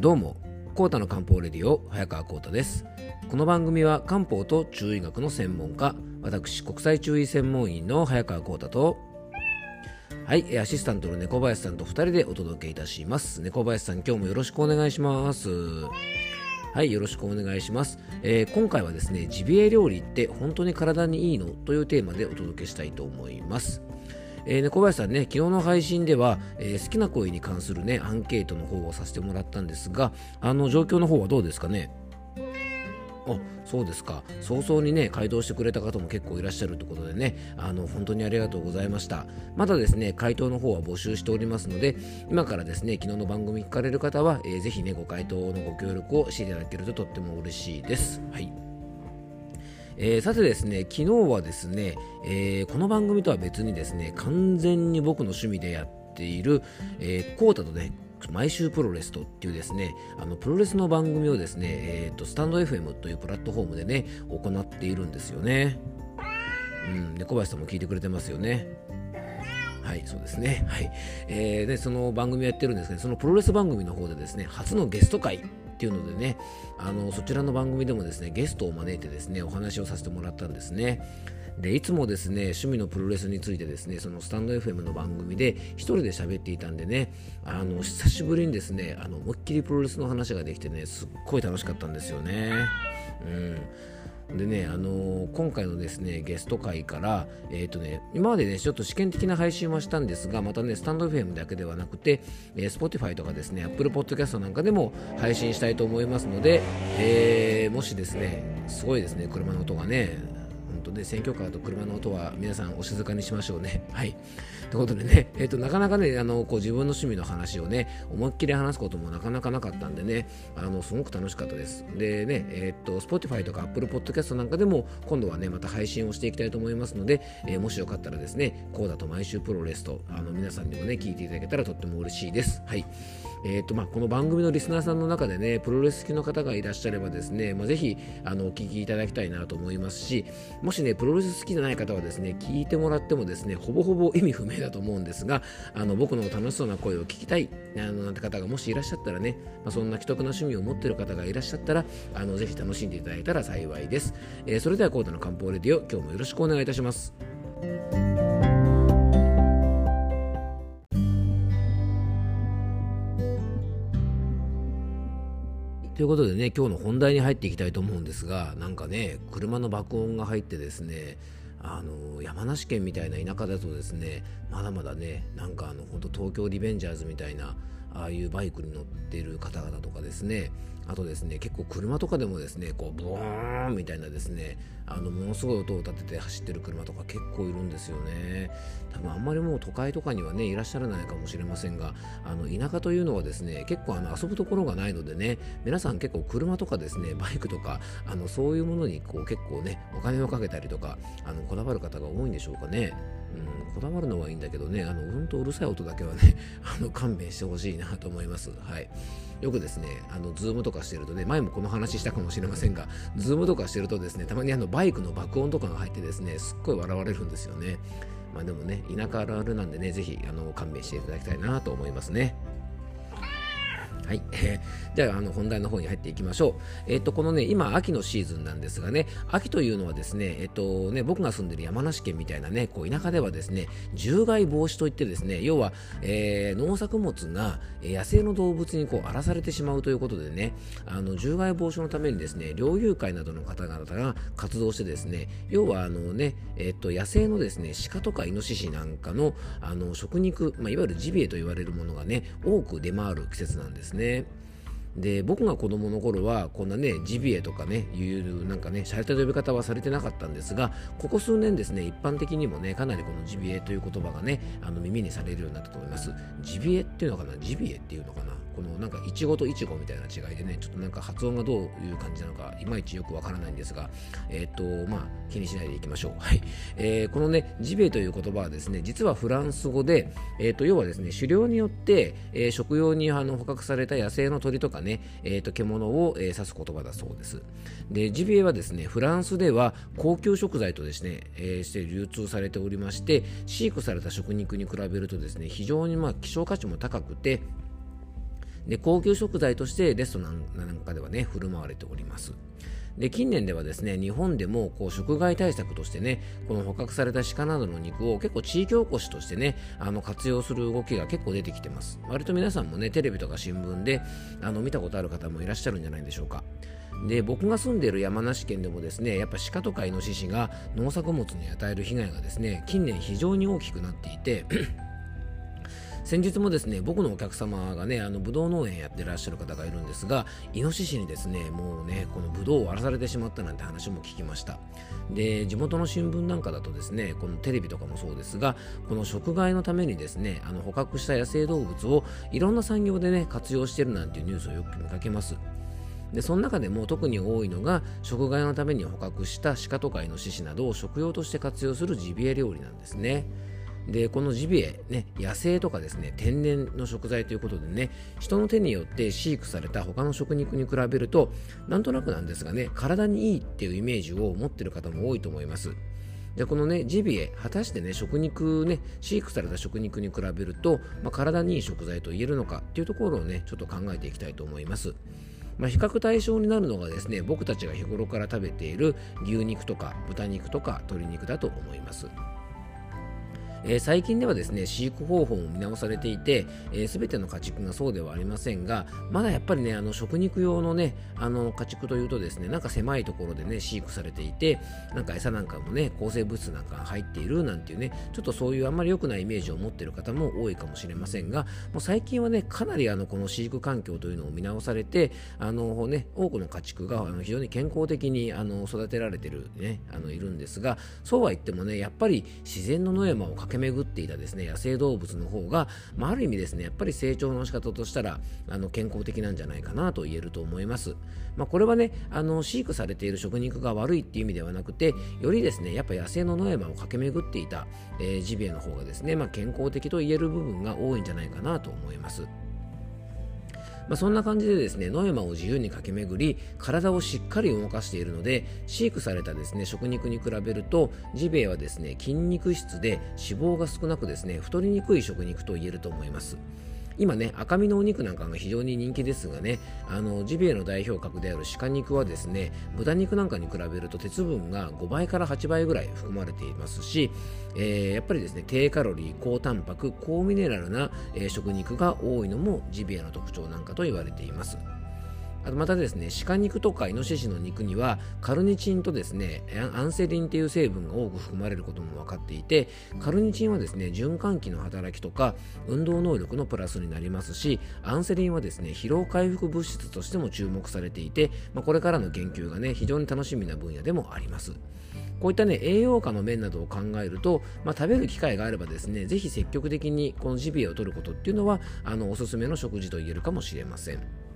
どうもコータの漢方レディオ早川コータです。この番組は漢方と中医学の専門家私国際中医専門員の早川コータとはいアシスタントの猫林さんと2人でお届けいたします。猫林さん今日もよろしくお願いします。はいよろしくお願いします、えー、今回はですねジビエ料理って本当に体にいいの？というテーマでお届けしたいと思います。えー、ね、小林さんね、昨日の配信では、えー、好きな声に関するね、アンケートの方をさせてもらったんですが、あの状況の方はどうですかね？あそうですか。早々にね回答してくれた方も結構いらっしゃるということでねあの本当にありがとうございました。まだですね回答の方は募集しておりますので今からですね昨日の番組聞かれる方は、えー、ぜひねご回答のご協力をしていただけるととっても嬉しいです。はい。えー、さてですね、昨日はですね、えー、この番組とは別にですね、完全に僕の趣味でやっている、えー、コータとね、毎週プロレスとっていうですね、あのプロレスの番組をですね、えーと、スタンド FM というプラットフォームでね、行っているんですよね。うん、で小林さんも聞いてくれてますよね。はい、そうですね。はい。えー、で、その番組をやってるんですけど、そのプロレス番組の方でですね、初のゲスト会っていうのでねあのそちらの番組でもですねゲストを招いてですねお話をさせてもらったんですね。でいつもですね趣味のプロレスについてですねそのスタンド FM の番組で1人で喋っていたんでねあの久しぶりにですねあの思いっきりプロレスの話ができてねすっごい楽しかったんですよね。うん。でね、あのー、今回のですね、ゲスト会から、えっ、ー、とね、今までね、ちょっと試験的な配信はしたんですが、またね、スタンド FM だけではなくて、えー、Spotify とかですね、Apple Podcast なんかでも配信したいと思いますので、えー、もしですね、すごいですね、車の音がね、とで選挙カーと車の音は皆さんお静かにしましょうね。はい。ということでね、えーと、なかなかねあのこう自分の趣味の話をね思いっきり話すこともなかなかなかったんでねあのすごく楽しかったです。でね、えっ、ー、と Spotify とか Apple Podcast なんかでも今度はねまた配信をしていきたいと思いますので、えー、もしよかったらですねこうだと毎週プロレスとあの皆さんにもね聞いていただけたらとっても嬉しいです。はい。えーとまあ、この番組のリスナーさんの中でねプロレス好きの方がいらっしゃればですね、まあ、ぜひあのお聞きいただきたいなと思いますしもしねプロレス好きじゃない方はですね聞いてもらってもですねほぼほぼ意味不明だと思うんですがあの僕の楽しそうな声を聞きたいあのなんて方がもしいらっしゃったらね、まあ、そんな既得な趣味を持っている方がいらっしゃったらあのぜひ楽しんでいただいたら幸いです、えー、それではコータの漢方レディオ今日もよろしくお願いいたします。ということでね、今日の本題に入っていきたいと思うんですが、なんかね、車の爆音が入ってですね、あの山梨県みたいな田舎だとですね、まだまだね、なんかあの本当東京リベンジャーズみたいな、ああいうバイクに乗っている方々とかですね、あとですね結構車とかでもですねこうボーンみたいなですねあのものすごい音を立てて走ってる車とか結構いるんですよね。多分あんまりもう都会とかにはねいらっしゃらないかもしれませんがあの田舎というのはですね結構あの遊ぶところがないのでね皆さん結構車とかですねバイクとかあのそういうものにこう結構ねお金をかけたりとかあのこだわる方が多いんでしょうかね。うん、こだわるのはいいんだけどね、あのうんとうるさい音だけはね、あの勘弁してほしいなと思います。はい。よくですね、あの、 Zoom とかしてるとね、前もこの話したかもしれませんが、 Zoom とかしてるとですね、たまにあの、バイクの爆音とかが入ってですね、すっごい笑われるんですよね。まあでもね、田舎あるあるなんでね、ぜひ、あの、勘弁していただきたいなと思いますね。はい。えー、じゃあ、あの、本題の方に入っていきましょう。えっ、ー、と、このね、今、秋のシーズンなんですがね、秋というのはですね、えっ、ー、とね、僕が住んでる山梨県みたいなね、こう、田舎ではですね、獣害防止といってですね、要は、えー、農作物が野生の動物にこう、荒らされてしまうということでね、あの、獣害防止のためにですね、猟友会などの方々が活動してですね、要は、あのね、えっ、と、野生のですね、鹿とかイノシシなんかの、あの、食肉、まあ、いわゆるジビエと言われるものがね、多く出回る季節なんですね。ね。で僕が子供の頃はこんなねジビエとかねいうなんかね洒落た呼び方はされてなかったんですがここ数年ですね一般的にもねかなりこのジビエという言葉がねあの耳にされるようになったと思います。ジビエっていうのかな？ジビエっていうのかな？このなんかいちごといちごみたいな違いでねちょっとなんか発音がどういう感じなのかいまいちよくわからないんですがえっ、ー、とまあ気にしないでいきましょう。はい、えー、このねジビエという言葉はですね実はフランス語でえっ、ー、と要はですね狩猟によって、え食用にあの捕獲された野生の鳥とかねえっ、と獣を、え指す言葉だそうです。でジビエはですねフランスでは高級食材とですね、えして流通されておりまして飼育された食肉に比べるとですね非常にまあ希少価値も高くてで高級食材としてレストランなんかではね振る舞われております。で近年ではですね日本でもこう食害対策としてねこの捕獲された鹿などの肉を結構地域おこしとしてねあの活用する動きが結構出てきてます。割と皆さんもねテレビとか新聞であの見たことある方もいらっしゃるんじゃないでしょうか。で僕が住んでいる山梨県でもですねやっぱ鹿とかイノシシが農作物に与える被害がですね近年非常に大きくなっていて先日もですね僕のお客様がねあのブドウ農園やってらっしゃる方がいるんですがイノシシにですねもうねこのブドウを荒らされてしまったなんて話も聞きましたで地元の新聞なんかだとですねこのテレビとかもそうですがこの食害のためにですねあの捕獲した野生動物をいろんな産業でね活用してるなんていうニュースをよく見かけますでその中でも特に多いのが食害のために捕獲した鹿とかイノシシなどを食用として活用するジビエ料理なんですね。でこのジビエ、ね、野生とかですね天然の食材ということでね人の手によって飼育された他の食肉に比べるとなんとなくなんですがね体にいいっていうイメージを持ってる方も多いと思いますでこのねジビエ果たしてね食肉ね飼育された食肉に比べると、まあ、体にいい食材と言えるのかっていうところをねちょっと考えていきたいと思いますまあ、比較対象になるのがですね僕たちが日頃から食べている牛肉とか豚肉とか鶏肉だと思います。えー、最近ではですね飼育方法も見直されていて、えー、全ての家畜がそうではありませんがまだやっぱりねあの食肉用のねあの家畜というとですねなんか狭いところでね飼育されていてなんか餌なんかもね抗生物質なんか入っているなんていうねちょっとそういうあんまり良くないイメージを持っている方も多いかもしれませんがもう最近はねかなりあのこの飼育環境というのを見直されてあのね多くの家畜があの非常に健康的にあの育てられてるねあのいるんですがそうは言ってもねやっぱり自然の野山を駆け巡っていたですね野生動物の方が、まあ、ある意味ですねやっぱり成長の仕方としたらあの健康的なんじゃないかなと言えると思います、まあ、これはねあの飼育されている食肉が悪いっていう意味ではなくてよりですねやっぱ野生の野山を駆け巡っていた、えー、ジビエの方がですね、まあ、健康的と言える部分が多いんじゃないかなと思います。まあ、そんな感じでですね野山を自由に駆け巡り体をしっかり動かしているので飼育されたですね食肉に比べるとジビエはですね筋肉質で脂肪が少なくですね太りにくい食肉と言えると思います。今ね赤身のお肉なんかが非常に人気ですがねあのジビエの代表格である鹿肉はですね豚肉なんかに比べると鉄分が5倍から8倍ぐらい含まれていますし、えー、やっぱりですね低カロリー高タンパク高ミネラルな、えー、食肉が多いのもジビエの特徴なんかと言われています。またですね鹿肉とかイノシシの肉にはカルニチンとですねアンセリンという成分が多く含まれることも分かっていてカルニチンはですね循環器の働きとか運動能力のプラスになりますしアンセリンはですね疲労回復物質としても注目されていて、まあ、これからの研究がね非常に楽しみな分野でもあります。こういったね、栄養価の面などを考えると、まあ、食べる機会があればですね、ぜひ積極的にこのジビエを取ることっていうのは、あの、おすすめの食事と言えるかもしれません。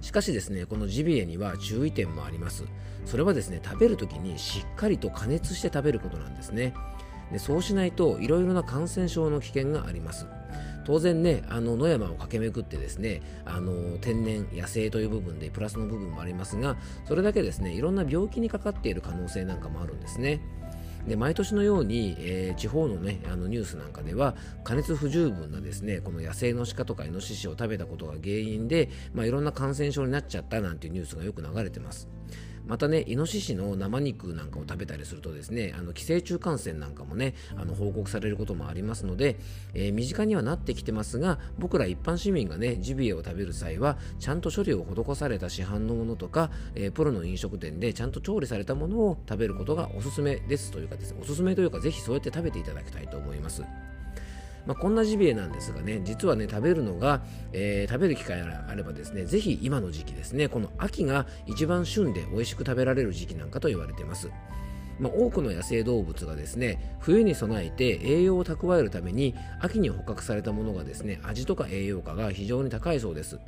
しかしですねこのジビエには注意点もあります。それはですね食べる時にしっかりと加熱して食べることなんですね。でそうしないといろいろな感染症の危険があります。当然ねあの野山を駆け巡ってですねあの天然野生という部分でプラスの部分もありますがそれだけですねいろんな病気にかかっている可能性なんかもあるんですね。で毎年のように、えー、地方の,、ね、あのニュースなんかでは加熱不十分なですねこの野生の鹿とかイノシシを食べたことが原因で、まあ、いろんな感染症になっちゃったなんていうニュースがよく流れてます。またねイノシシの生肉なんかを食べたりするとですねあの寄生虫感染なんかもねあの報告されることもありますので、えー、身近にはなってきてますが僕ら一般市民がねジビエを食べる際はちゃんと処理を施された市販のものとか、えー、プロの飲食店でちゃんと調理されたものを食べることがおすすめですというかですねおすすめというかぜひそうやって食べていただきたいと思います。まあ、こんなジビエなんですがね実はね食べるのが、えー、食べる機会があればですねぜひ今の時期ですねこの秋が一番旬で美味しく食べられる時期なんかと言われています。まあ、多くの野生動物がですね冬に備えて栄養を蓄えるために秋に捕獲されたものがですね味とか栄養価が非常に高いそうです。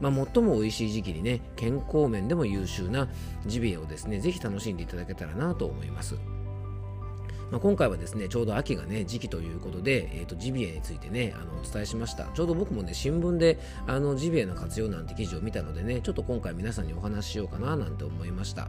まあ、最も美味しい時期にね健康面でも優秀なジビエをですねぜひ楽しんでいただけたらなと思います。まあ、今回はですねちょうど秋がね時期ということで、えーと、ジビエについてねあのお伝えしました。ちょうど僕もね新聞であのジビエの活用なんて記事を見たのでねちょっと今回皆さんにお話ししようかななんて思いました。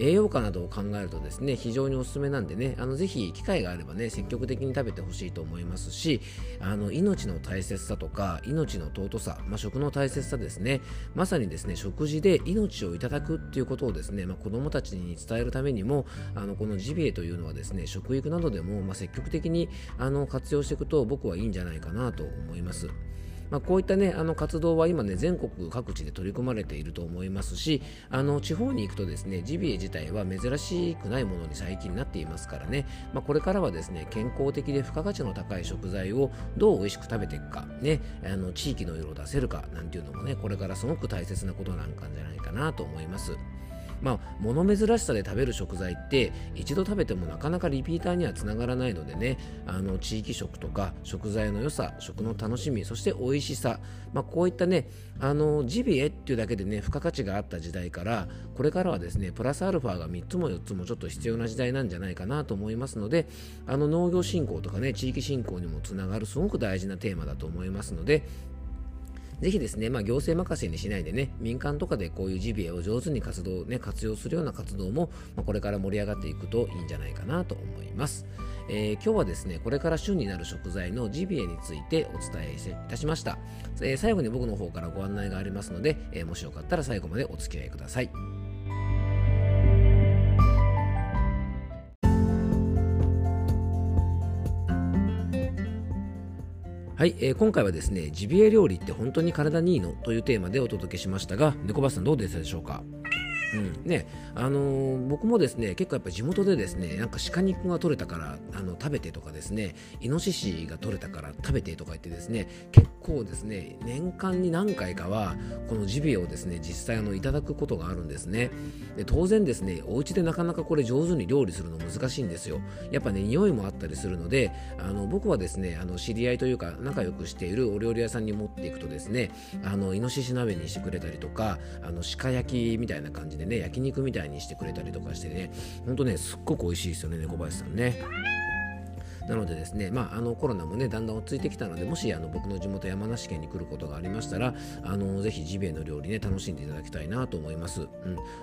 栄養価などを考えるとですね非常におすすめなんでねあのぜひ機会があればね積極的に食べてほしいと思いますしあの命の大切さとか命の尊さ、まあ、食の大切さですねまさにですね食事で命をいただくっていうことをですね、まあ、子どもたちに伝えるためにもあのこのジビエというのはですね食育などでも、まあ、積極的にあの活用していくと僕はいいんじゃないかなと思います。まあ、こういった、ね、あの活動は今、ね、全国各地で取り組まれていると思いますしあの地方に行くとですねジビエ自体は珍しくないものに最近なっていますからね、まあ、これからはですね健康的で付加価値の高い食材をどう美味しく食べていくか、ね、あの地域の色を出せるかなんていうのもねこれからすごく大切なことなんじゃないかなと思います。まあ、物珍しさで食べる食材って一度食べてもなかなかリピーターにはつながらないのでね。あの地域食とか食材の良さ食の楽しみそして美味しさ、まあ、こういったねあのジビエっていうだけでね付加価値があった時代からこれからはですねプラスアルファが3つも4つもちょっと必要な時代なんじゃないかなと思いますのであの農業振興とかね地域振興にもつながるすごく大事なテーマだと思いますのでぜひですね、まあ、行政任せにしないでね、民間とかでこういうジビエを上手に活動、ね、活用するような活動も、まあ、これから盛り上がっていくといいんじゃないかなと思います。えー、今日はですね、これから旬になる食材のジビエについてお伝えいたしました。えー、最後に僕の方からご案内がありますので、えー、もしよかったら最後までお付き合いください。はい、えー、今回はですね、ジビエ料理って本当に体にいいのというテーマでお届けしましたが、猫バスさんどうでしたでしょうか？うん。ねあのー、僕もですね結構やっぱ地元でですねなんか鹿肉が取れたからあの食べてとかですねイノシシが取れたから食べてとか言ってですね結構ですね年間に何回かはこのジビエをですね実際あのいただくことがあるんですね。で当然ですねお家でなかなかこれ上手に料理するの難しいんですよ。やっぱね匂いもあったりするのであの僕はですねあの知り合いというか仲良くしているお料理屋さんに持っていくとですねあのイノシシ鍋にしてくれたりとかあの鹿焼きみたいな感じでね焼肉みたいにしてくれたりとかしてねほんとねすっごく美味しいですよね猫林さんね。なのでですね、まあ、あのコロナもねだんだん落ち着いてきたのでもしあの僕の地元山梨県に来ることがありましたらあのぜひジビエの料理ね楽しんでいただきたいなと思います、うん、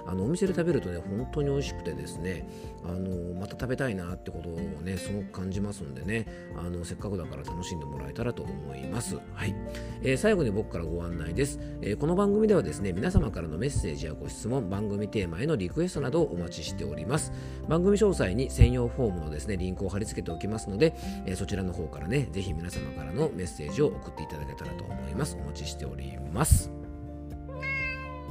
あのお店で食べるとね本当に美味しくてですねあのまた食べたいなってことをねすごく感じますんでねあのせっかくだから楽しんでもらえたらと思います、はい。えー、最後に僕からご案内です、えー、この番組ではですね皆様からのメッセージやご質問番組テーマへのリクエストなどをお待ちしております。番組詳細に専用フォームのですねリンクを貼り付けておきますので、え、そちらの方からねぜひ皆様からのメッセージを送っていただけたらと思います。お待ちしております。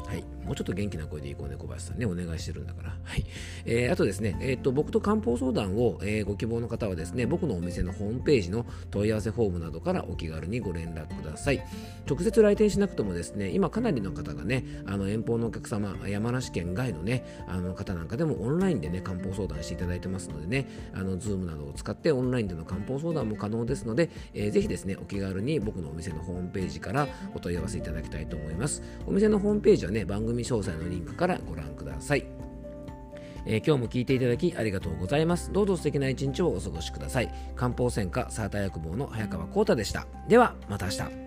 はい。もうちょっと元気な声でいこうね、小林さんね、お願いしてるんだから。はい。えー、あとですね、えっ、と、僕と漢方相談を、えー、ご希望の方はですね、僕のお店のホームページの問い合わせフォームなどからお気軽にご連絡ください。直接来店しなくてもですね、今かなりの方がね、あの遠方のお客様、山梨県外のね、あの方なんかでもオンラインでね、漢方相談していただいてますのでね、あの、 Zoom などを使ってオンラインでの漢方相談も可能ですので、えー、ぜひですね、お気軽に僕のお店のホームページからお問い合わせいただきたいと思います。お店のホームページはね、番組詳細のリンクからご覧ください。えー、今日も聞いていただきありがとうございます。どうぞ素敵な一日をお過ごしください。漢方専科サーター薬房の早川浩太でした。では、また明日。